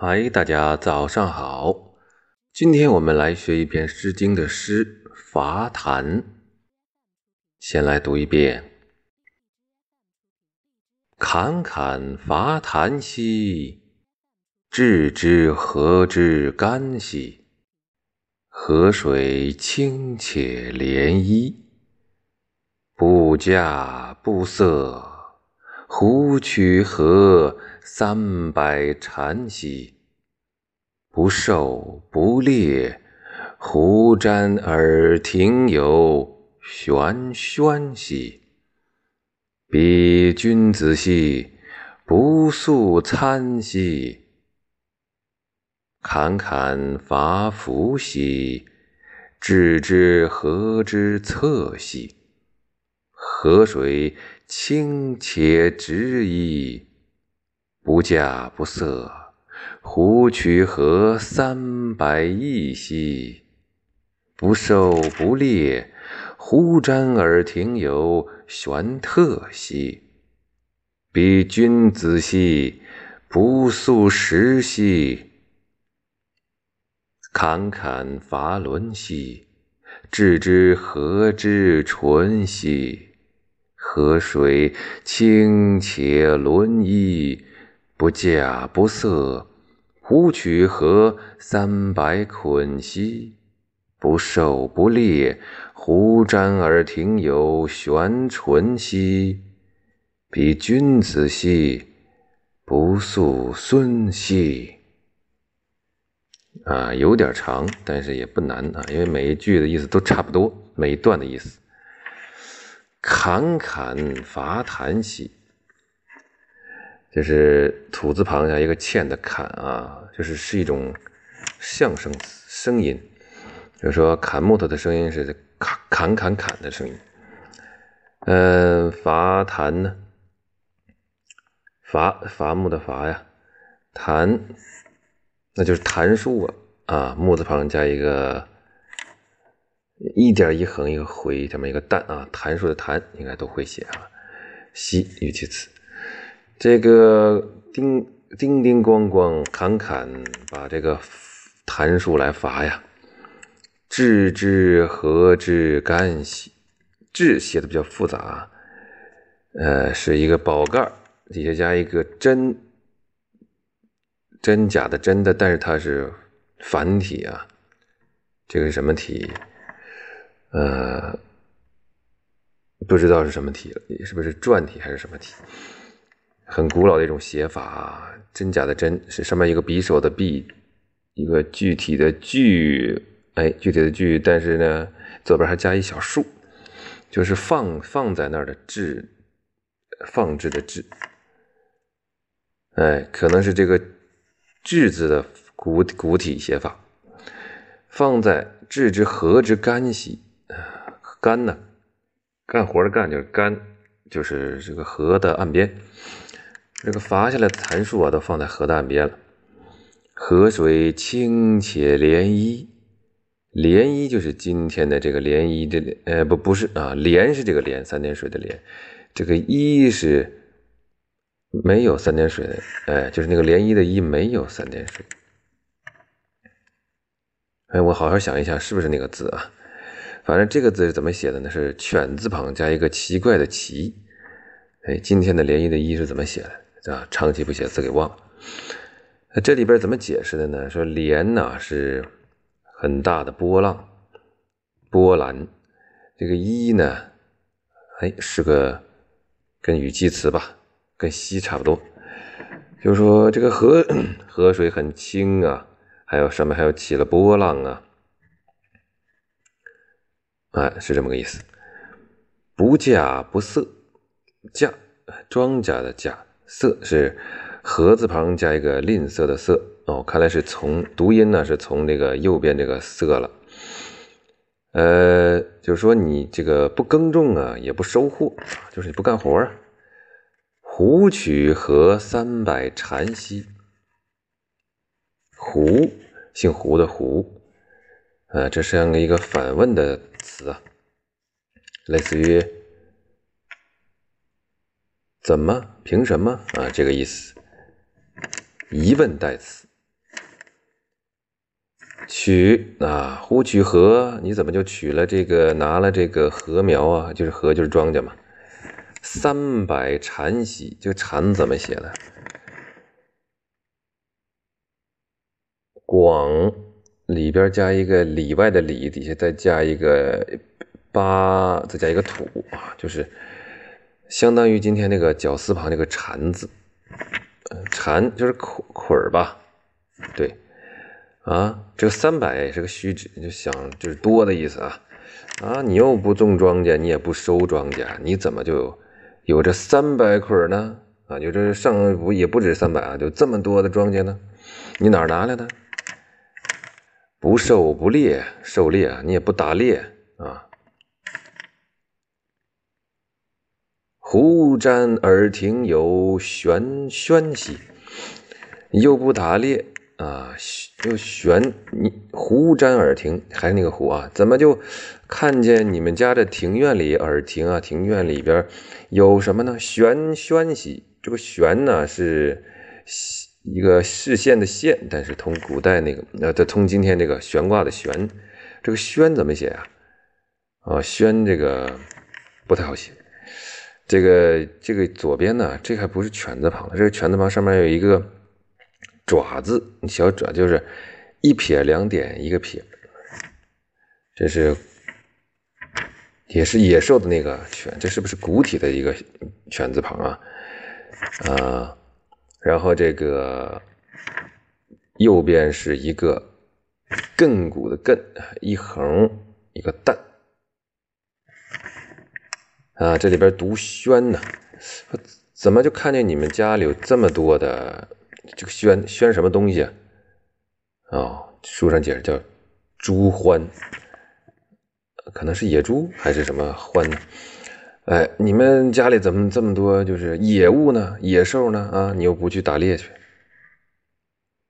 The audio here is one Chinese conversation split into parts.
嗨，大家早上好。今天我们来学一篇《诗经》的诗《伐檀》。先来读一遍：“侃侃伐檀兮，置之何之干兮？河水清且涟漪，不稼不色。”胡曲何三百禅兮，不受不猎，胡瞻而庭有玄宣兮。彼君子兮，不素餐兮。侃侃伐伐兮，置之何之侧兮？河水清且直矣，不稼不色。胡曲何三百亿兮？不受不猎，胡瞻而庭有玄特兮。彼君子兮，不速食兮。侃侃伐伦兮，置之何之淳兮？河水清且沦漪，不稼不色。胡曲何三百捆兮？不受不猎，胡瞻而庭有玄淳兮。彼君子兮，不素孙兮。啊，有点长，但是也不难啊，因为每一句的意思都差不多，每一段的意思。侃侃伐檀兮，就是土字旁加一个欠的坎啊，就是是一种象声声音，就是说砍木头的声音是砍砍砍砍的声音。嗯，伐檀呢？伐伐木的伐呀，檀那就是檀树啊啊，木字旁加一个。一点一横一个回，这么一个旦啊，檀树的檀应该都会写啊。西语气词，这个叮叮叮咣咣侃侃把这个弹数来伐呀。置之何之干兮？置写的比较复杂，呃，是一个宝盖底下加一个真真假的真的，但是它是繁体啊。这个是什么体？呃，不知道是什么体了，是不是篆体还是什么体？很古老的一种写法，真假的真是上面一个匕首的匕，一个具体的具，哎，具体的具，但是呢，左边还加一小竖，就是放放在那儿的置，放置的置，哎，可能是这个置字的古古体写法，放在置之何之干兮？干呢？干活的干就是干，就是这个河的岸边。这个伐下来的檀树啊，都放在河的岸边了。河水清且涟漪，涟漪就是今天的这个涟漪的，呃，不，不是啊，涟是这个涟，三点水的涟，这个漪是没有三点水的，哎，就是那个涟漪的漪没有三点水。哎，我好好想一下，是不是那个字啊？反正这个字是怎么写的呢？是犬字旁加一个奇怪的奇。哎，今天的涟漪的漪是怎么写的？啊，长期不写字给忘了。那这里边怎么解释的呢？说涟呢是很大的波浪、波澜。这个漪呢，哎，是个跟语气词吧，跟溪差不多。就是说这个河河水很清啊，还有上面还有起了波浪啊。哎，是这么个意思。不稼不色，稼庄稼的稼，色是禾字旁加一个吝啬的色哦。看来是从读音呢，是从这个右边这个色了。呃，就是说你这个不耕种啊，也不收获，就是你不干活啊。胡曲和三百禅兮？胡，姓胡的胡。呃，这是一个反问的词啊，类似于“怎么？凭什么？”啊，这个意思，疑问代词取啊，胡取禾，你怎么就取了这个，拿了这个禾苗啊？就是禾，就是庄稼嘛。三百蚕席，这个蚕怎么写的？广里边加一个里外的里，底下再加一个八，再加一个土啊，就是相当于今天那个绞丝旁那个蚕字。蚕就是捆捆儿吧？对。啊，这个三百是个虚指，就想就是多的意思啊。啊，你又不种庄稼，你也不收庄稼，你怎么就有这三百捆呢？啊，就这上不也不止三百啊，就这么多的庄稼呢？你哪拿来的？不狩不猎，狩猎啊你也不打猎啊。胡瞻耳庭有玄喧兮，又不打猎。啊，又悬你胡瞻耳庭，还是那个胡啊？怎么就看见你们家的庭院里耳庭啊？庭院里边有什么呢？悬宣喜，这个悬呢是一个视线的线，但是通古代那个呃，它通今天这个悬挂的悬，这个轩怎么写啊？啊，轩这个不太好写。这个这个左边呢，这还不是犬字旁，这个犬字旁上面有一个。爪字，小爪就是一撇两点一个撇，这是也是野兽的那个犬，这是不是古体的一个犬字旁啊？啊，然后这个右边是一个亘古的亘，一横一个蛋啊，这里边读宣呢，怎么就看见你们家里有这么多的？这个宣宣什么东西啊？哦，书上解释叫猪獾，可能是野猪还是什么獾呢？哎，你们家里怎么这么多就是野物呢？野兽呢？啊，你又不去打猎去？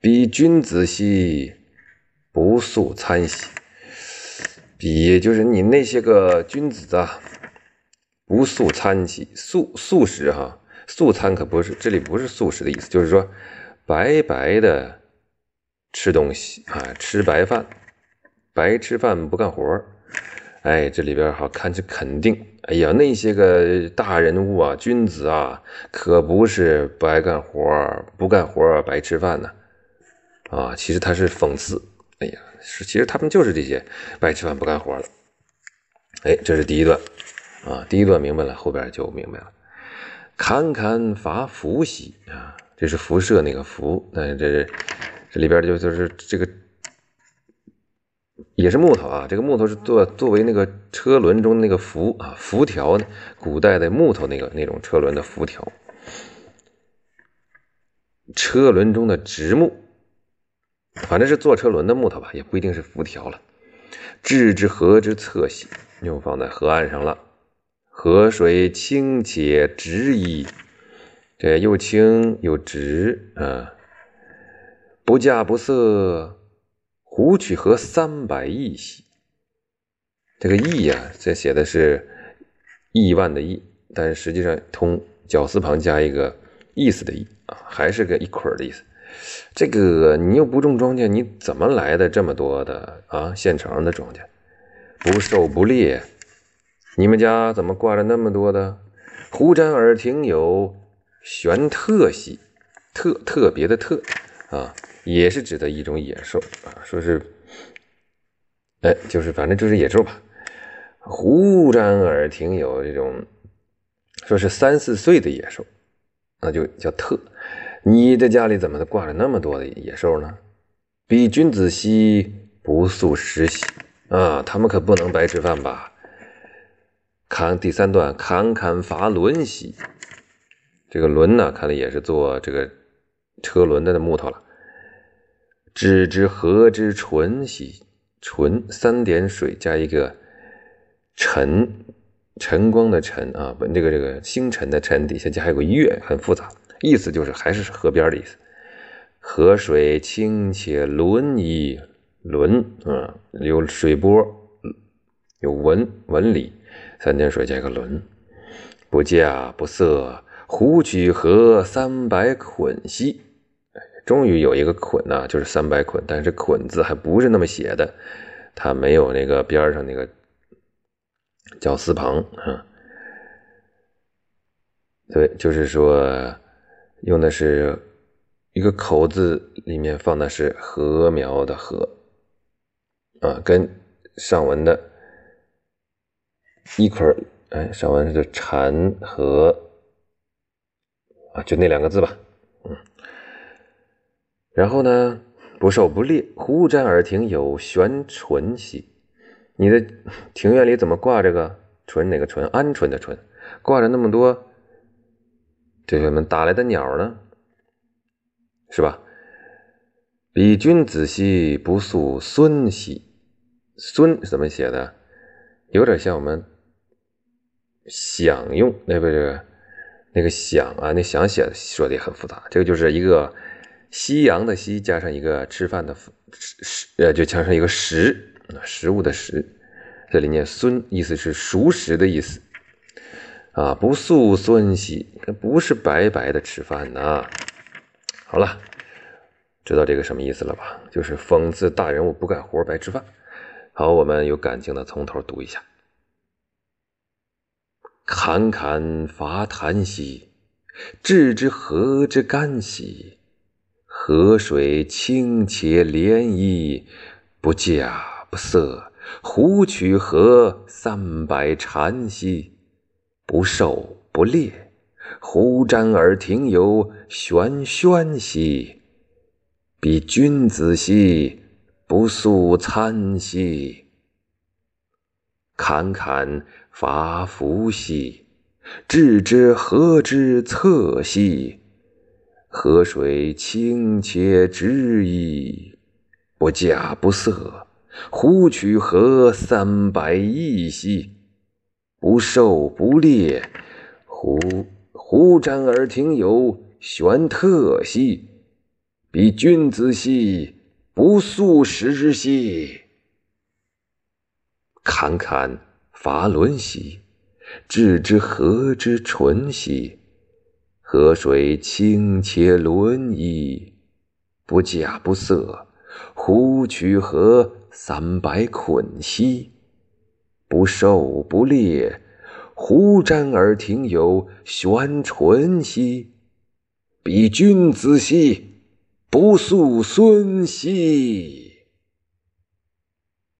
比君子兮，不素餐兮。比就是你那些个君子啊，不素餐兮，素素食哈，素餐可不是这里不是素食的意思，就是说。白白的吃东西啊，吃白饭，白吃饭不干活哎，这里边好看是肯定。哎呀，那些个大人物啊，君子啊，可不是不爱干活不干活白吃饭呢。啊，其实他是讽刺。哎呀，是其实他们就是这些白吃饭不干活的。哎，这是第一段啊，第一段明白了，后边就明白了。侃侃伐伏兮啊。这是辐射那个辐，那这这里边就就是这个也是木头啊，这个木头是作作为那个车轮中那个辐啊辐条，古代的木头那个那种车轮的辐条，车轮中的直木，反正是做车轮的木头吧，也不一定是辐条了。置之河之侧兮，又放在河岸上了，河水清且直矣。这又清又直啊，不稼不色，胡取何三百亿兮？这个亿呀，这写的是亿万的亿，但是实际上通绞丝旁加一个意思的意啊，还是个一捆的意思。这个你又不种庄稼，你怎么来的这么多的啊？现成的庄稼，不狩不猎，你们家怎么挂着那么多的？胡瞻耳听有。玄特兮，特特别的特啊，也是指的一种野兽啊。说是，哎，就是反正就是野兽吧。胡瞻耳庭有这种，说是三四岁的野兽，那就叫特。你的家里怎么挂着那么多的野兽呢？比君子兮，不素食兮啊，他们可不能白吃饭吧？看第三段，侃侃伐轮兮。这个轮呢，看来也是做这个车轮的木头了。知之何之纯兮？纯三点水加一个晨，晨光的晨啊，不，这个这个星辰的辰底下加还有个月，很复杂，意思就是还是河边的意思。河水清且轮矣，轮啊，有水波，有纹纹理，三点水加一个轮，不稼不色。胡取何三百捆兮？终于有一个捆呐，就是三百捆，但是捆字还不是那么写的，它没有那个边上那个绞丝旁啊。对，就是说用的是一个口字里面放的是禾苗的禾啊，跟上文的一捆哎，上文是蝉和啊，就那两个字吧，嗯。然后呢，不受不裂，忽瞻耳庭有悬唇兮。你的庭院里怎么挂这个唇？哪个唇？鹌鹑的鹑，挂着那么多这什么打来的鸟呢？是吧？比君子兮不诉孙兮，孙怎么写的？有点像我们。享用那不是那个享啊？那享写说的也很复杂。这个就是一个夕阳的夕加上一个吃饭的食呃，就加上一个食食物的食。这里念孙，意思是熟食的意思啊。不素孙兮，不是白白的吃饭呐。好了，知道这个什么意思了吧？就是讽刺大人物不干活白吃饭。好，我们有感情的从头读一下。侃侃伐檀兮，置之河之干兮。河水清且涟漪，不稼不涩。胡曲河三百禅兮，不受不裂。胡瞻而庭有玄轩兮，比君子兮不素餐兮。侃侃。伐夫兮，置之河之侧兮。河水清且直矣，不稼不涩。胡曲河三百亿兮，不受不猎。胡胡瞻而庭有玄特兮，比君子兮不素食之兮。侃侃。伐轮兮，置之河之淳兮。河水清且轮矣，不假不涩。胡曲河三百捆兮，不受不裂。胡瞻耳庭有玄淳兮，比君子兮不素孙兮。